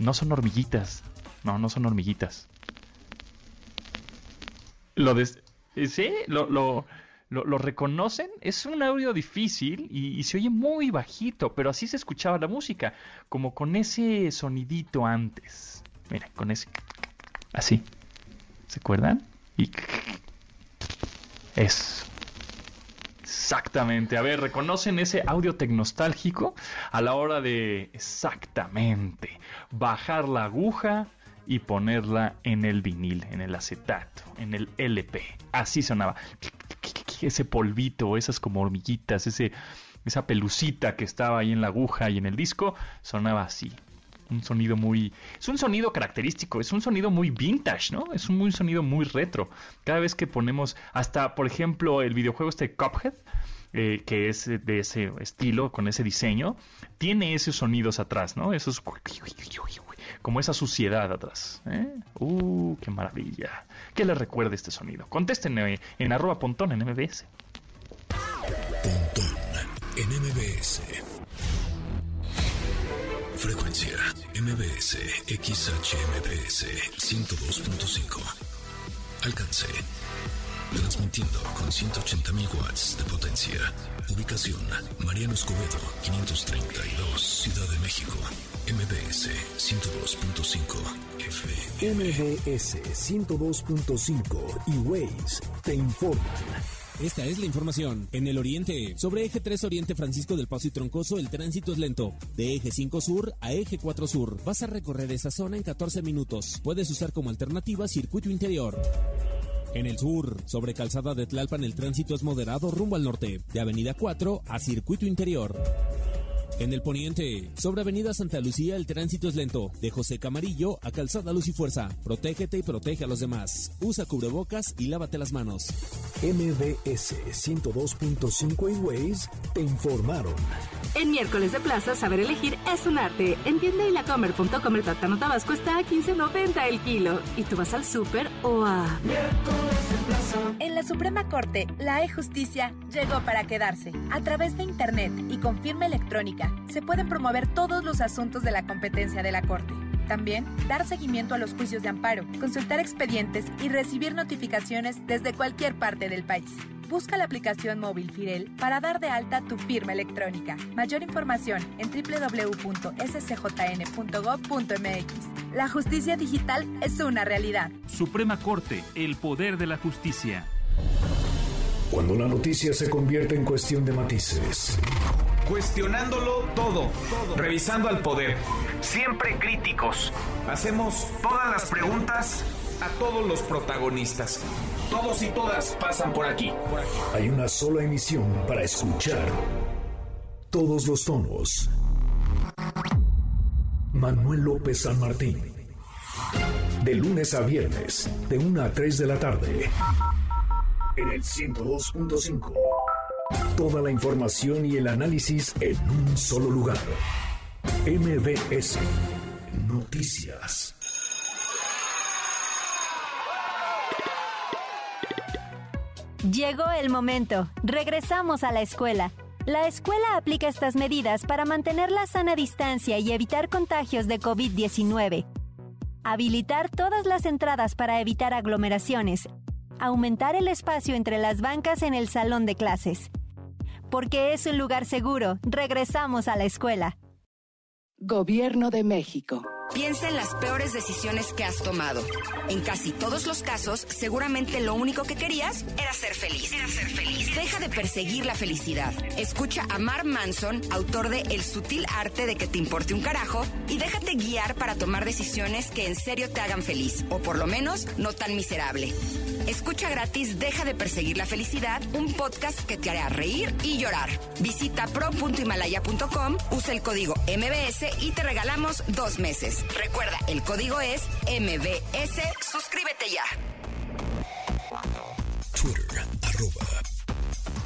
S3: No son hormiguitas. No, no son hormiguitas. Lo de... Eh, sí, lo, lo, lo, reconocen. Es un audio difícil y, se oye muy bajito, pero así se escuchaba la música, como con ese sonidito antes. Mira, con ese... Así. ¿Se acuerdan? Y... Es... Exactamente. A ver, ¿reconocen ese audio tecnostálgico a la hora de exactamente bajar la aguja y ponerla en el vinil, en el acetato, en el LP? Así sonaba. Ese polvito, esas como hormiguitas, ese, esa pelucita que estaba ahí en la aguja y en el disco, sonaba así un sonido muy... Es un sonido característico, es un sonido muy vintage, ¿no? Es un, muy sonido muy retro. Cada vez que ponemos, hasta por ejemplo el videojuego este Cuphead, eh, que es de ese estilo, con ese diseño, tiene esos sonidos atrás, ¿no? Esos... Como esa suciedad atrás. ¿eh? ¡Uh, qué maravilla! ¿Qué le recuerda este sonido? Contéstenme en arroba pontón en MBS.
S1: Pontón en MBS. Frecuencia MBS XHMBS 102.5. Alcance Transmitiendo con 180.000 watts de potencia. Ubicación: Mariano Escobedo, 532, Ciudad de México. MBS 102.5 FM.
S5: MBS 102.5 y Waze te informan. Esta es la información. En el oriente, sobre eje 3 Oriente Francisco del Paso y Troncoso, el tránsito es lento. De eje 5 Sur a eje 4 Sur, vas a recorrer esa zona en 14 minutos. Puedes usar como alternativa circuito interior. En el sur, sobre Calzada de Tlalpan, el tránsito es moderado rumbo al norte, de Avenida 4 a Circuito Interior. En el poniente, sobre Avenida Santa Lucía, el tránsito es lento. De José Camarillo a Calzada Luz y Fuerza. Protégete y protege a los demás. Usa cubrebocas y lávate las manos. MBS 102.5 y Waze te informaron.
S2: En miércoles de plaza, saber elegir es un arte. En tiendailacomer.com el plátano tabasco está a 15.90 el kilo. ¿Y tú vas al súper o a...? En la Suprema Corte, la e-justicia llegó para quedarse. A través de Internet y con firma electrónica se pueden promover todos los asuntos de la competencia de la Corte. También dar seguimiento a los juicios de amparo, consultar expedientes y recibir notificaciones desde cualquier parte del país.
S6: Busca la aplicación móvil Firel para dar de alta tu firma electrónica. Mayor información en www.scjn.gov.mx. La justicia digital es una realidad.
S7: Suprema Corte, el poder de la justicia.
S1: Cuando la noticia se convierte en cuestión de matices.
S8: Cuestionándolo todo, revisando al poder. Siempre críticos. Hacemos todas las preguntas a todos los protagonistas. Todos y todas pasan por aquí.
S1: Hay una sola emisión para escuchar todos los tonos. Manuel López San Martín. De lunes a viernes, de 1 a 3 de la tarde. En el 102.5. Toda la información y el análisis en un solo lugar. MBS Noticias.
S2: Llegó el momento. Regresamos a la escuela. La escuela aplica estas medidas para mantener la sana distancia y evitar contagios de COVID-19. Habilitar todas las entradas para evitar aglomeraciones. Aumentar el espacio entre las bancas en el salón de clases. Porque es un lugar seguro, regresamos a la escuela.
S9: Gobierno de México.
S10: Piensa en las peores decisiones que has tomado. En casi todos los casos, seguramente lo único que querías era ser feliz. Era ser feliz. Deja de perseguir la felicidad. Escucha a Mark Manson, autor de El sutil arte de que te importe un carajo, y déjate guiar para tomar decisiones que en serio te hagan feliz, o por lo menos no tan miserable. Escucha gratis Deja de perseguir la felicidad, un podcast que te hará reír y llorar. Visita pro.himalaya.com, usa el código MBS y te regalamos dos meses. Recuerda, el código es MBS. Suscríbete ya.
S1: Twitter, arroba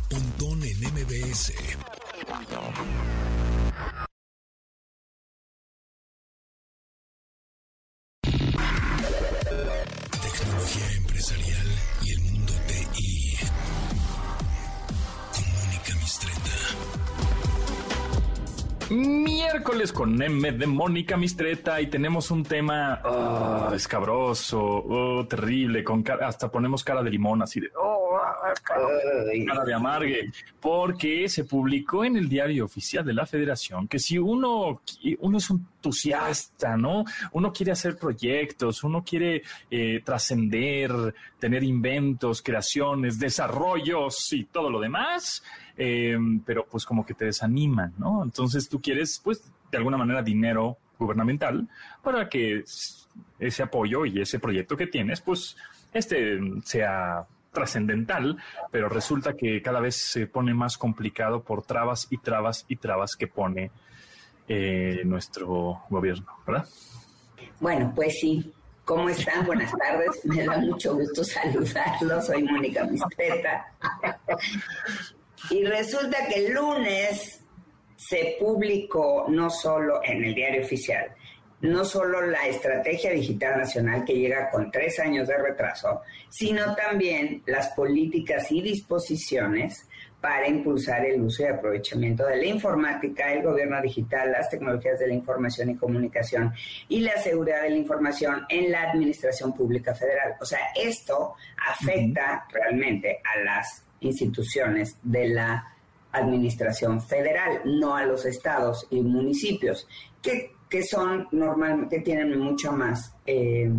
S1: Pontón en MBS. Tecnología
S3: Miércoles con M de Mónica Mistreta y tenemos un tema ah, escabroso, oh, terrible, hasta ponemos cara de limón así de oh, cara, de amargue, porque se publicó en el diario oficial de la Federación que si uno, uno es entusiasta, ¿no? Uno quiere hacer proyectos, uno quiere eh, trascender, tener inventos, creaciones, desarrollos y todo lo demás, eh, pero pues como que te desaniman, ¿no? Entonces tú quieres, pues, de alguna manera dinero gubernamental para que ese apoyo y ese proyecto que tienes, pues, este sea trascendental, pero resulta que cada vez se pone más complicado por trabas y trabas y trabas que pone eh, nuestro gobierno, ¿verdad?
S11: Bueno, pues sí. ¿Cómo están? Buenas tardes. Me da mucho gusto saludarlos. Soy Mónica Mistreta. Y resulta que el lunes se publicó no solo en el diario oficial, no solo la Estrategia Digital Nacional que llega con tres años de retraso, sino también las políticas y disposiciones para impulsar el uso y aprovechamiento de la informática, el gobierno digital, las tecnologías de la información y comunicación y la seguridad de la información en la administración pública federal. O sea, esto afecta realmente a las instituciones de la administración federal, no a los estados y municipios, que, que son normalmente, tienen mucho más, eh,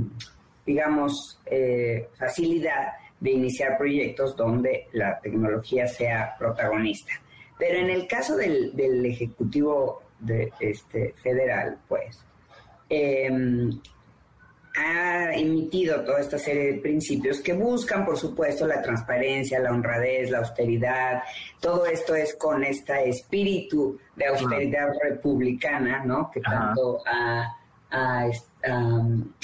S11: digamos, eh, facilidad de iniciar proyectos donde la tecnología sea protagonista. Pero en el caso del, del Ejecutivo de, este, Federal, pues, eh, ha emitido toda esta serie de principios que buscan, por supuesto, la transparencia, la honradez, la austeridad. Todo esto es con este espíritu de austeridad republicana, ¿no? Que tanto ha, ha,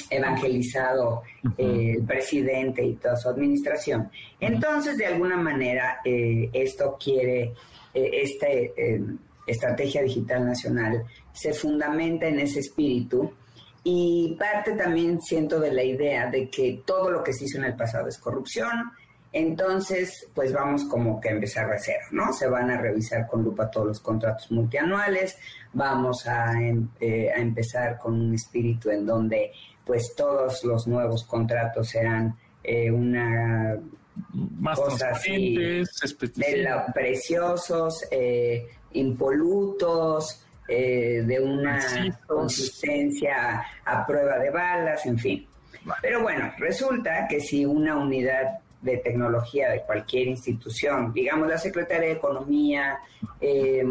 S11: evangelizado eh, el presidente y toda su administración. Entonces, de alguna manera, eh, esto quiere, eh, esta estrategia digital nacional se fundamenta en ese espíritu y parte también siento de la idea de que todo lo que se hizo en el pasado es corrupción, entonces pues vamos como que a empezar de cero, ¿no? Se van a revisar con lupa todos los contratos multianuales, vamos a, eh, a empezar con un espíritu en donde pues todos los nuevos contratos serán eh, una
S3: más
S11: cosas de preciosos, eh, impolutos, eh, de una consistencia a prueba de balas, en fin. Pero bueno, resulta que si una unidad de tecnología de cualquier institución, digamos la Secretaría de Economía, eh,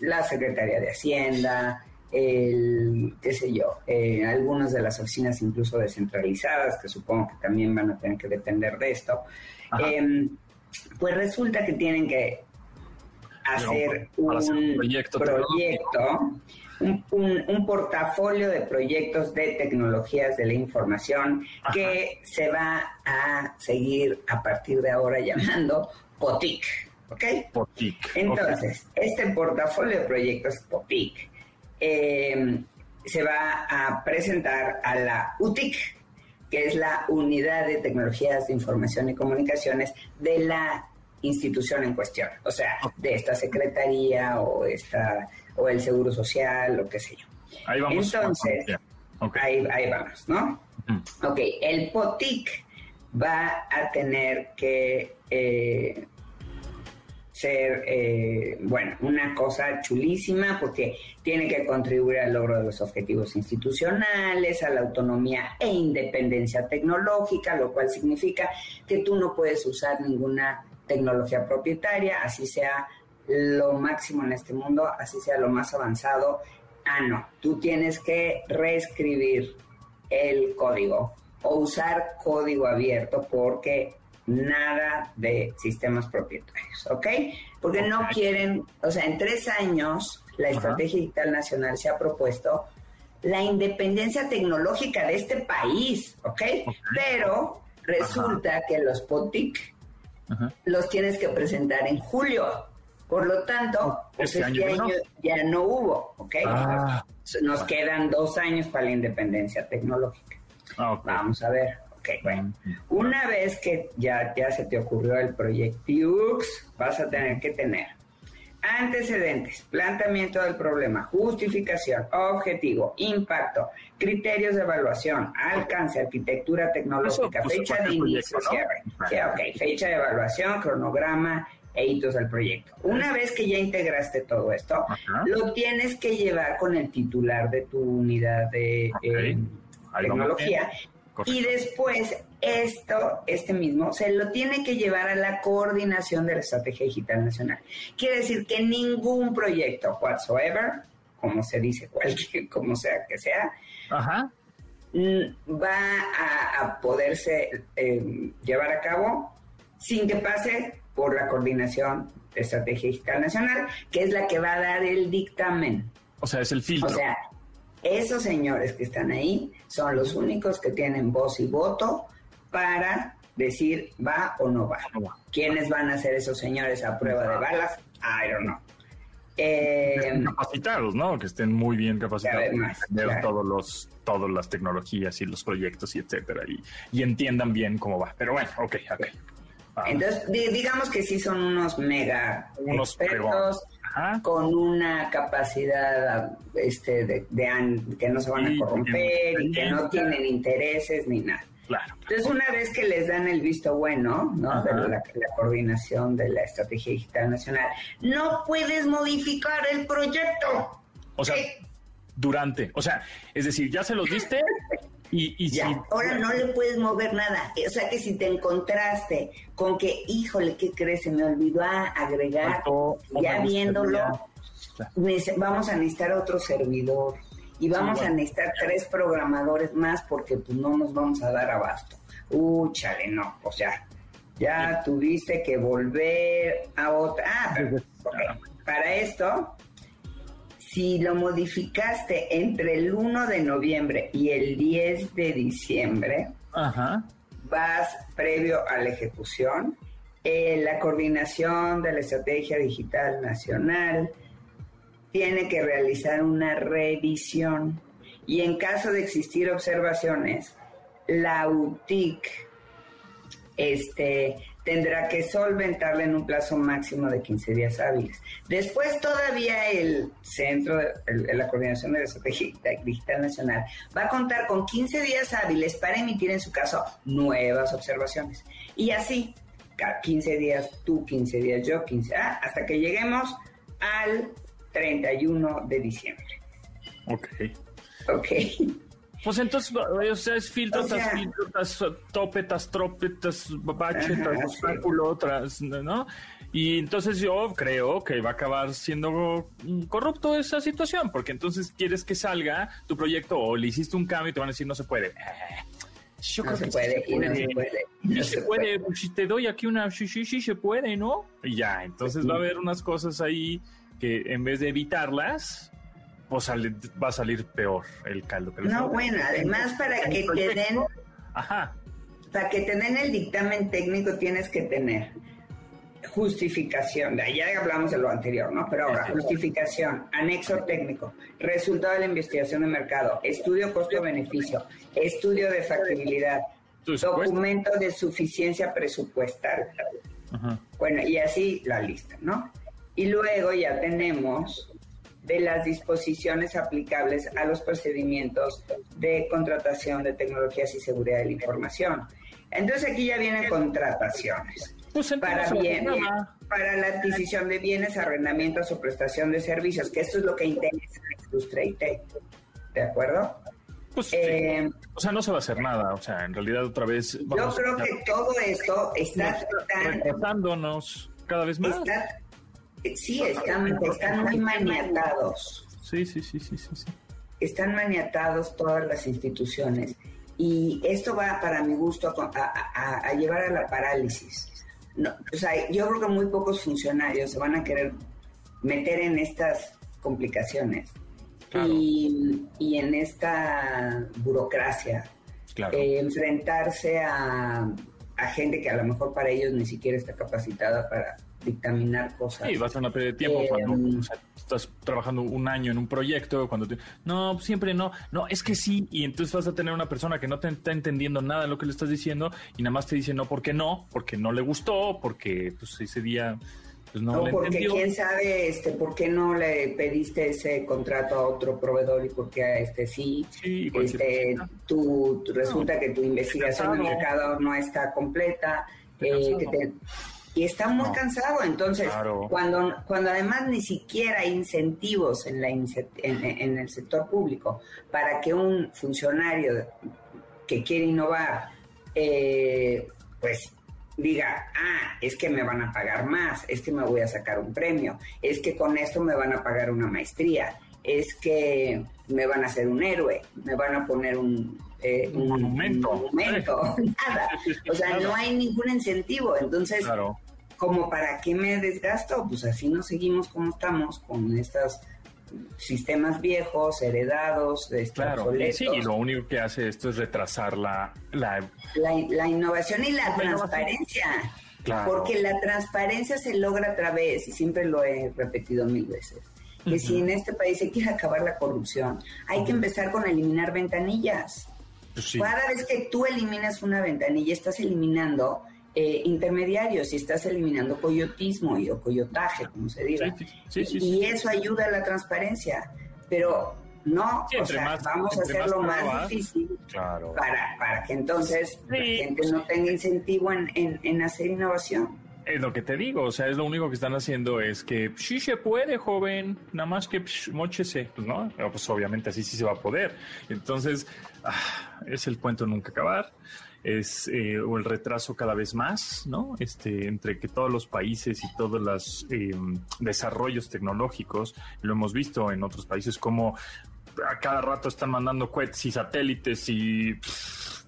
S11: la Secretaría de Hacienda, el, qué sé yo, eh, algunas de las oficinas incluso descentralizadas, que supongo que también van a tener que depender de esto, eh, pues resulta que tienen que hacer un proyecto, un, portafolio de proyectos de tecnologías de la información que se va a seguir a partir de ahora llamando POTIC. ¿Ok?
S3: POTIC.
S11: Entonces, este portafolio de proyectos POTIC eh, se va a presentar a la UTIC, que es la Unidad de Tecnologías de Información y Comunicaciones de la institución en cuestión, o sea, de esta secretaría o esta o el seguro social, lo que sé yo.
S3: Ahí vamos.
S11: Entonces, ahí, ahí, vamos, ¿no? Ok, el POTIC va a tener que eh, ser, eh, bueno, una cosa chulísima porque tiene que contribuir al logro de los objetivos institucionales, a la autonomía e independencia tecnológica, lo cual significa que tú no puedes usar ninguna tecnología propietaria, así sea lo máximo en este mundo, así sea lo más avanzado. Ah, no, tú tienes que reescribir el código o usar código abierto porque nada de sistemas propietarios, ¿ok? Porque no quieren, o sea, en tres años la Estrategia Digital Nacional se ha propuesto la independencia tecnológica de este país, ¿ok? Pero resulta que los POTIC los tienes que presentar en julio. Por lo tanto, pues este, este año, ya no hubo, ¿ok? Ah. Nos quedan dos años para la independencia tecnológica. Ah, Vamos a ver. Bueno, una vez que ya, ya se te ocurrió el proyecto vas a tener que tener antecedentes, planteamiento del problema, justificación, objetivo, impacto, criterios de evaluación, alcance, arquitectura tecnológica, fecha de inicio, fecha de evaluación, cronograma e hitos del proyecto. Una vez que ya integraste todo esto, lo tienes que llevar con el titular de tu unidad de eh, tecnología. Y después esto, este mismo, se lo tiene que llevar a la coordinación de la Estrategia Digital Nacional. Quiere decir que ningún proyecto whatsoever, como se dice (laughs) cualquier, como sea que sea, va a, poderse eh, llevar a cabo sin que pase por la coordinación de Estrategia Digital Nacional, que es la que va a dar el dictamen.
S3: O sea, es el filtro.
S11: O sea, esos señores que están ahí son los únicos que tienen voz y voto para decir va o no va. ¿Quiénes van a ser esos señores a prueba de balas? I don't know.
S3: Eh, capacitados, ¿no? Que estén muy bien capacitados para todos los, todas las tecnologías y los proyectos y etcétera y, y entiendan bien cómo va. Pero bueno, ok, ok.
S11: Entonces, digamos que sí son unos mega expertos con una capacidad este, de, que no se van a corromper y que no tienen intereses ni nada.
S3: Claro.
S11: Entonces, una vez que les dan el visto bueno, ¿no? De la, coordinación de la Estrategia Digital Nacional, no puedes modificar el proyecto.
S3: O sea, durante, o sea, es decir, ya se los diste y,
S11: ya, ahora no le puedes mover nada. O sea que si te encontraste con que, híjole, ¿qué crees? Se me olvidó agregar, ya viéndolo, vamos a necesitar otro servidor y vamos a necesitar tres programadores más porque pues no nos vamos a dar abasto. Uh, chale, no, o sea, ya tuviste que volver a otra. Ah, pero, para esto si lo modificaste entre el 1 de noviembre y el 10 de diciembre, vas previo a la ejecución, eh, la coordinación de la Estrategia Digital Nacional tiene que realizar una revisión y en caso de existir observaciones, la UTIC este, tendrá que solventarla en un plazo máximo de 15 días hábiles. Después todavía el Centro de la Coordinación de la Estrategia Digital Nacional va a contar con 15 días hábiles para emitir en su caso nuevas observaciones. Y así, Cada 15 días tú, 15 días yo, 15, ah, hasta que lleguemos al 31 de diciembre.
S3: Ok.
S11: Ok.
S3: Pues entonces, o sea, es filtro
S11: O sea-
S3: tras filtro, tras tope, tras trope, tras bache,
S11: Ajá,
S3: tras
S11: sí.
S3: obstáculo, tras, ¿no? Y entonces yo creo que va a acabar siendo corrupto esa situación, porque entonces quieres que salga tu proyecto o le hiciste un cambio y te van a decir no se puede. Eh, Yo
S11: No
S3: creo
S11: se
S3: que
S11: puede,
S3: sí
S11: y no se puede, y
S3: Sí
S11: no
S3: se
S11: se
S3: puede, pues, si te doy aquí una sí, sí, sí se puede, ¿no? Y ya, entonces va a haber unas cosas ahí que en vez de evitarlas, pues sale- va a salir peor el caldo. que les
S11: No, bueno, además para que te den,
S3: Ajá.
S11: para que te den el dictamen técnico tienes que tener justificación, ya hablamos de lo anterior, ¿no? Pero ahora, justificación, anexo técnico, resultado de la investigación de mercado, estudio costo-beneficio, estudio de factibilidad, documento de suficiencia presupuestal.
S3: Ajá.
S11: Bueno, y así la lista, ¿no? Y luego ya tenemos de las disposiciones aplicables a los procedimientos de contratación de tecnologías y seguridad de la información. Entonces aquí ya vienen contrataciones. para, bien, para la adquisición de bienes, arrendamientos o prestación de servicios, que esto es lo que interesa a la industria IT. ¿De acuerdo?
S3: Pues, sí.
S11: Eh,
S3: O sea, no se va a hacer nada. O sea, en realidad otra vez
S11: yo creo
S3: a-
S11: que todo esto está tan
S3: retrasándonos cada vez más.
S11: Está- sí, están, están muy maniatados.
S3: Sí, sí, sí, sí, sí, sí.
S11: Están maniatados todas las instituciones. Y esto va, para mi gusto, a, a- a- a llevar a la parálisis. No, o sea, yo creo que muy pocos funcionarios se van a querer meter en estas complicaciones y, y en esta burocracia.
S3: Claro.
S11: Eh, enfrentarse a, a gente que a lo mejor para ellos ni siquiera está capacitada para dictaminar cosas.
S3: Sí, va a una pérdida de tiempo
S11: Eh,
S3: cuando o sea, estás trabajando un año en un proyecto, cuando te... No, siempre no. No, es que sí. Y entonces vas a tener una persona que no te está entendiendo nada de lo que le estás diciendo y nada más te dice no porque no, porque no le gustó, porque pues ese día pues, no le
S11: porque
S3: entendió.
S11: quién sabe este por qué no le pediste ese contrato a otro proveedor y por qué a este sí,
S3: cualquier
S11: este tú, tú- resulta que tu investigación de mercado no está completa eh, que te- y está muy
S3: No.
S11: cansado entonces
S3: Claro.
S11: cuando cuando además ni siquiera hay incentivos en la en, en el sector público para que un funcionario que quiere innovar eh, pues diga, ah, es que me van a pagar más, es que me voy a sacar un premio, es que con esto me van a pagar una maestría, es que me van a hacer un héroe, me van a poner un, eh,
S3: Un monumento.
S11: un monumento, (laughs) nada. O sea, no hay ningún incentivo. Entonces,
S3: Claro.
S11: Como para qué me desgasto, pues así nos seguimos como estamos con estos sistemas viejos, heredados,
S3: Claro,
S11: obsoletos.
S3: sí, y lo único que hace esto es retrasar la, la
S11: la, la innovación y la
S3: La innovación.
S11: transparencia.
S3: Claro.
S11: Porque la transparencia se logra a través, y siempre lo he repetido mil veces, que si en este país se quiere acabar la corrupción, hay que empezar con eliminar ventanillas.
S3: Pues sí.
S11: Cada vez que tú eliminas una ventanilla, estás eliminando eh, intermediarios y estás eliminando coyotismo y, o coyotaje, como se diga.
S3: Sí, sí, sí,
S11: y, eso ayuda a la transparencia. Pero no, o sea,
S3: más-
S11: vamos a hacerlo
S3: más
S11: difícil
S3: Claro.
S11: para, para que entonces la gente
S3: pues
S11: no tenga incentivo en, en, en hacer innovación.
S3: Es lo que te digo, o sea, es lo único que están haciendo es que sí se puede, joven, nada más que psh, móchese, pues no, pues obviamente así sí se va a poder. Entonces, ah, es el cuento nunca acabar, es eh, el retraso cada vez más, ¿no? Este, entre que todos los países y todos los eh, desarrollos tecnológicos, lo hemos visto en otros países como a cada rato están mandando cohetes y satélites y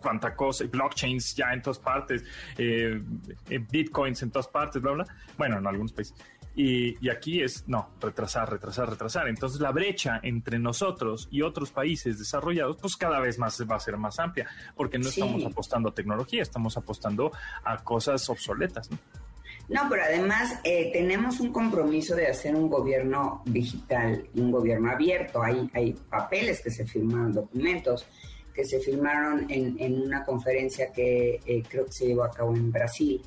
S3: cuánta cosa, blockchains ya en todas partes, eh, eh, bitcoins en todas partes, bla, bla. Bueno, en algunos países. Y, y aquí es, no, retrasar, retrasar, retrasar. Entonces la brecha entre nosotros y otros países desarrollados, pues cada vez más va a ser más amplia, porque no
S11: Sí.
S3: estamos apostando a tecnología, estamos apostando a cosas obsoletas. ¿no?
S11: No, pero además eh, tenemos un compromiso de hacer un gobierno digital un gobierno abierto. Hay, hay papeles que se firmaron, documentos que se firmaron en, en una conferencia que eh, creo que se llevó a cabo en Brasil.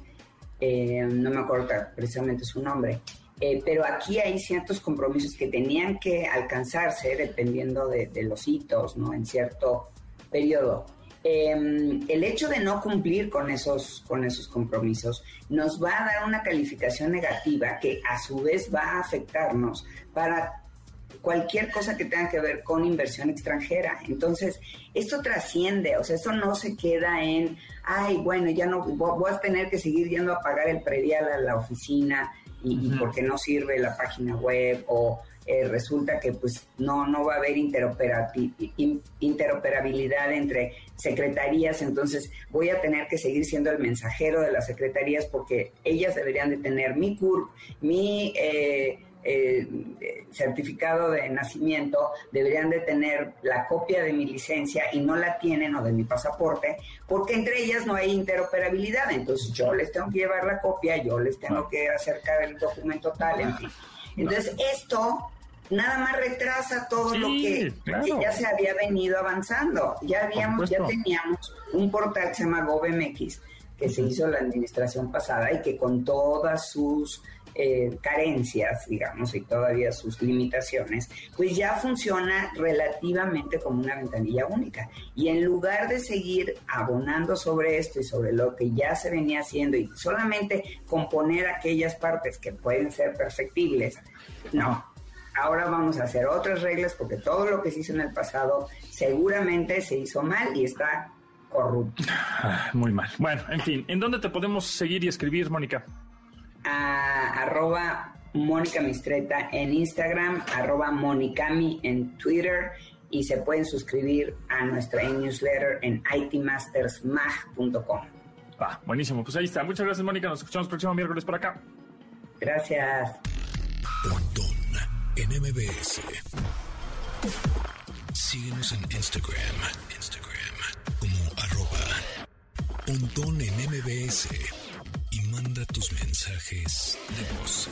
S11: Eh, no me acuerdo precisamente su nombre. Eh, pero aquí hay ciertos compromisos que tenían que alcanzarse dependiendo de, de los hitos, ¿no? En cierto periodo. em, el hecho de no cumplir con esos, con esos compromisos nos va a dar una calificación negativa que a su vez va a afectarnos para cualquier cosa que tenga que ver con inversión extranjera. Entonces, esto trasciende, o sea, esto no se queda en, ay, bueno, ya no, voy a tener que seguir yendo a pagar el predial a la oficina y, porque no sirve la página web o eh, resulta que pues no, no va a haber interoperabilidad entre secretarías, entonces voy a tener que seguir siendo el mensajero de las secretarías porque ellas deberían de tener mi CURP, mi... Eh, eh, certificado de nacimiento deberían de tener la copia de mi licencia y no la tienen o de mi pasaporte porque entre ellas no hay interoperabilidad. Entonces yo les tengo que llevar la copia yo les tengo que acercar el documento tal en fin. Entonces esto nada más retrasa todo lo que, ya se había venido avanzando. Ya habíamos ya teníamos un portal que se llama GovMX que se hizo la administración pasada y que con todas sus eh, carencias, digamos, y todavía sus limitaciones, pues ya funciona relativamente como una ventanilla única. Y en lugar de seguir abonando sobre esto y sobre lo que ya se venía haciendo y solamente componer aquellas partes que pueden ser perfectibles, no. Ahora vamos a hacer otras reglas porque todo lo que se hizo en el pasado seguramente se hizo mal y está corrupto.
S3: Ah, muy mal. Bueno, en fin, ¿en dónde te podemos seguir y escribir, Mónica?
S11: A arroba Mónica Mistreta en Instagram, arroba Monicami en Twitter y se pueden suscribir a nuestra newsletter en itmastersmag.com.
S3: Ah, buenísimo, pues ahí está. Muchas gracias, Mónica. Nos escuchamos el próximo miércoles por acá.
S11: Gracias.
S1: en MBS. Síguenos en Instagram, Instagram como arroba pontón en MBS y manda tus mensajes de voz.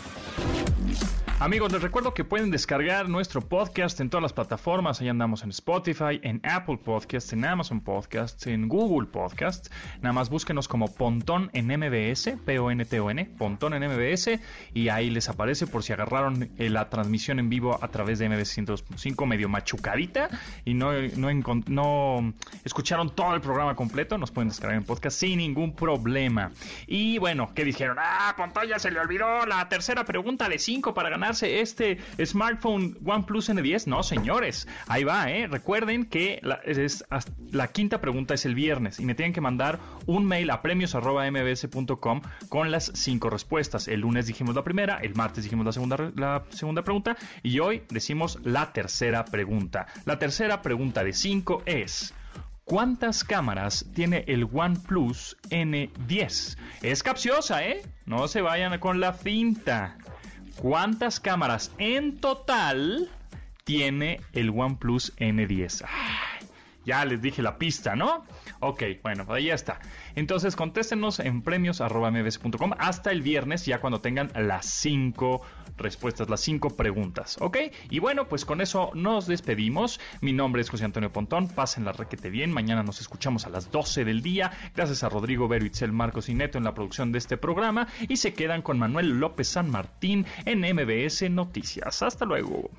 S3: Amigos, les recuerdo que pueden descargar nuestro podcast en todas las plataformas. Ahí andamos en Spotify, en Apple Podcasts, en Amazon Podcasts, en Google Podcasts. Nada más búsquenos como Pontón en MBS, P-O-N-T-O-N, Pontón en MBS, y ahí les aparece por si agarraron eh, la transmisión en vivo a través de MBS 102.5 medio machucadita y no, no, no escucharon todo el programa completo, nos pueden descargar en podcast sin ningún problema. Y bueno, ¿qué dijeron? Ah, Pontón ya se le olvidó la tercera pregunta de 5 para ganar este smartphone OnePlus N10? No, señores, ahí va, ¿eh? Recuerden que la, es, la quinta pregunta es el viernes y me tienen que mandar un mail a premios.mbs.com con las cinco respuestas. El lunes dijimos la primera, el martes dijimos la segunda, la segunda pregunta y hoy decimos la tercera pregunta. La tercera pregunta de cinco es... ¿Cuántas cámaras tiene el OnePlus N10? Es capciosa, ¿eh? No se vayan con la cinta. ¿Cuántas cámaras en total tiene el OnePlus N10? ya les dije la pista, ¿no? Ok, bueno, pues ahí ya está. Entonces contéstenos en premios.mbs.com hasta el viernes, ya cuando tengan las cinco respuestas, las cinco preguntas, ¿ok? Y bueno, pues con eso nos despedimos. Mi nombre es José Antonio Pontón, pasen la requete bien. Mañana nos escuchamos a las 12 del día. Gracias a Rodrigo Vero, Marcos y Neto en la producción de este programa. Y se quedan con Manuel López San Martín en MBS Noticias. Hasta luego.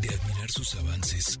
S1: De admirar sus avances